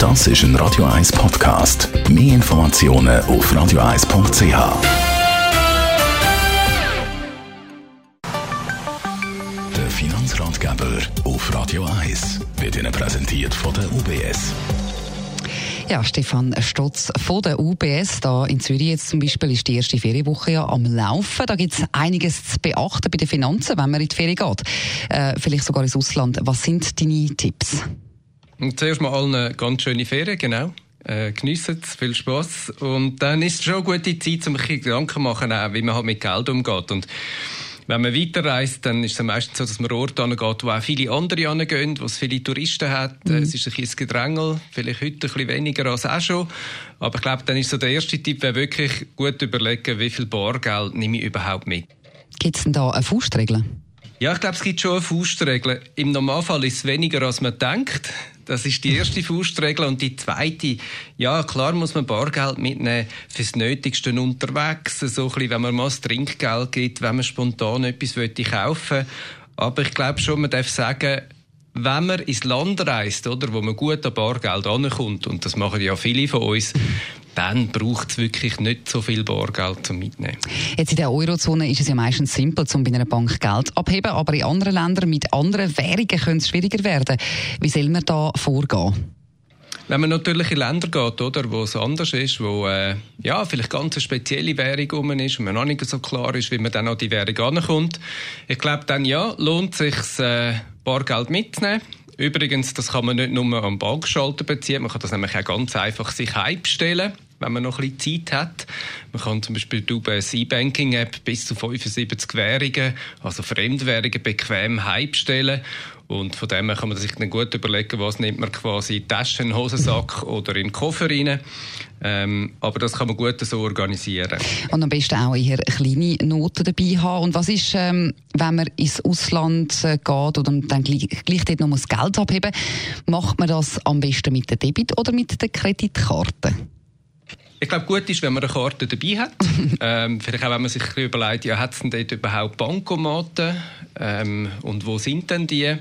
Das ist ein Radio 1 Podcast. Mehr Informationen auf radio1.ch. Der Finanzratgeber auf Radio 1 wird Ihnen präsentiert von der UBS. Ja, Stefan Stotz von der UBS da in Zürich jetzt zum Beispiel ist die erste Ferienwoche ja am Laufen. Da gibt es einiges zu beachten bei den Finanzen, wenn man in die Ferien geht. Äh, vielleicht sogar ins Ausland. Was sind deine Tipps? Zuerst mal allen eine ganz schöne Ferien, genau. Äh, geniessen es, viel Spass. Und dann ist es schon eine gute Zeit, um sich Gedanken zu machen, auch, wie man halt mit Geld umgeht. Und wenn man weiterreist, dann ist es meistens so, dass man Orte angeht, wo auch viele andere hingehen, wo es viele Touristen hat. Mhm. Es ist ein bisschen Gedrängel, vielleicht heute ein bisschen weniger als auch schon. Aber ich glaube, dann ist so der erste Tipp, wäre wirklich gut überlegen, wie viel Bargeld nehme ich überhaupt mit. Gibt es denn da eine Faustregel? Ja, ich glaube, es gibt schon eine Faustregel. Im Normalfall ist es weniger, als man denkt. Das ist die erste Faustregel. Und die zweite, ja, klar muss man Bargeld mitnehmen fürs Nötigste unterwegs. So ein bisschen, wenn man mal das Trinkgeld gibt, wenn man spontan etwas kaufen will. Aber ich glaube schon, man darf sagen, wenn man ins Land reist, oder, wo man gut an Bargeld ankommt, und das machen ja viele von uns, dann braucht es wirklich nicht so viel Bargeld zum Mitnehmen. Jetzt in der Eurozone ist es ja meistens simpel, um bei einer Bank Geld abheben, aber in anderen Ländern mit anderen Währungen könnte es schwieriger werden. Wie soll man da vorgehen? Wenn man natürlich in Länder geht, oder, wo es anders ist, wo äh, ja, vielleicht ganz eine spezielle Währung rum ist und man noch nicht so klar ist, wie man dann an die Währung ankommt, ich glaube dann ja, lohnt sich äh, Bargeld mitzunehmen. Übrigens, das kann man nicht nur am Bankschalter beziehen, man kann das nämlich auch ganz einfach sich heimstellen wenn man noch ein bisschen Zeit hat. Man kann zum Beispiel die UBS E-Banking-App bis zu 75 Währungen, also Fremdwährungen, bequem heimstellen. Und von dem her kann man sich dann gut überlegen, was nimmt man quasi in die Tasche, in den Hosensack oder in den Koffer rein. Ähm, aber das kann man gut so organisieren. Und am besten auch eher kleine Noten dabei haben. Und was ist, ähm, wenn man ins Ausland äh, geht oder dann gleich, gleich dort noch das Geld abheben macht man das am besten mit der Debit- oder mit der Kreditkarte? Ich glaube, gut ist, wenn man eine Karte dabei hat. ähm, vielleicht auch, wenn man sich überlegt, ja, hat es denn dort überhaupt Bankomaten? Ähm, und wo sind denn die?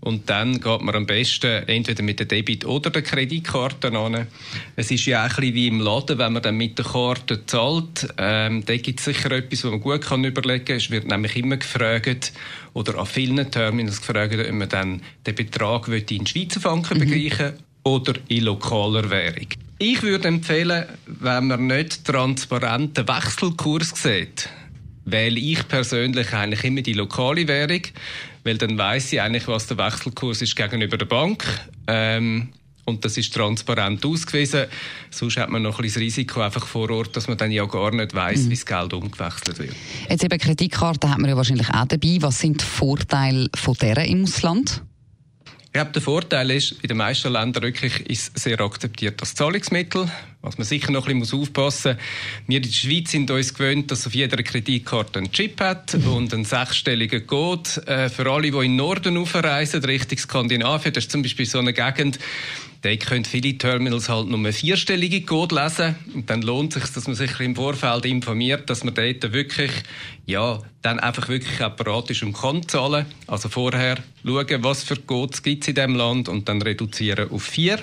Und dann geht man am besten entweder mit der Debit- oder der Kreditkarte an. Es ist ja auch ein bisschen wie im Laden, wenn man dann mit der Karte zahlt. Ähm, da gibt es sicher etwas, was man gut kann überlegen kann. Es wird nämlich immer gefragt, oder an vielen Terminals gefragt, ob man dann den Betrag in Schweizer Franken mhm. begleichen oder in lokaler Währung. Ich würde empfehlen, wenn man nicht transparenten Wechselkurs sieht, wähle ich persönlich eigentlich immer die lokale Währung, weil dann weiß ich eigentlich, was der Wechselkurs ist gegenüber der Bank. Ähm, und das ist transparent ausgewiesen. Sonst hat man noch ein bisschen das Risiko einfach vor Ort, dass man dann ja gar nicht weiß, mhm. wie das Geld umgewechselt wird. Jetzt eben Kreditkarte hat man ja wahrscheinlich auch dabei. Was sind die Vorteile von der im Ausland? Ich glaube, der Vorteil ist, in den meisten Ländern wirklich ist sehr akzeptiert als Zahlungsmittel. Was man sicher noch ein bisschen aufpassen muss. Wir in der Schweiz sind uns gewöhnt, dass auf jeder Kreditkarte ein Chip hat und einen sechsstelligen Code. Äh, für alle, die in den Norden aufreisen, Richtung Skandinavien, das ist zum Beispiel so eine Gegend, da können viele Terminals halt nur vierstellige Code lesen. Und dann lohnt es sich, dass man sich im Vorfeld informiert, dass man dort wirklich, ja, dann einfach wirklich apparatisch und kann zahlen. Also vorher schauen, was für Codes gibt es in diesem Land und dann reduzieren auf vier.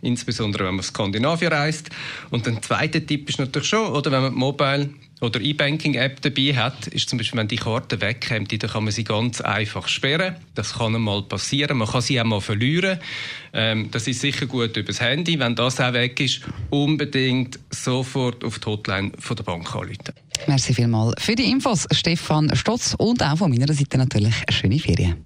Insbesondere, wenn man Skandinavien reist. Und der zweite Tipp ist natürlich schon, oder wenn man Mobile oder E-Banking-App dabei hat, ist zum Beispiel, wenn die Karte wegkommt, dann kann man sie ganz einfach sperren. Das kann einmal passieren. Man kann sie auch mal verlieren. Ähm, das ist sicher gut übers Handy. Wenn das auch weg ist, unbedingt sofort auf die Hotline von der Bank anrufen. Merci vielmals für die Infos, Stefan Stotz, und auch von meiner Seite natürlich eine schöne Ferien.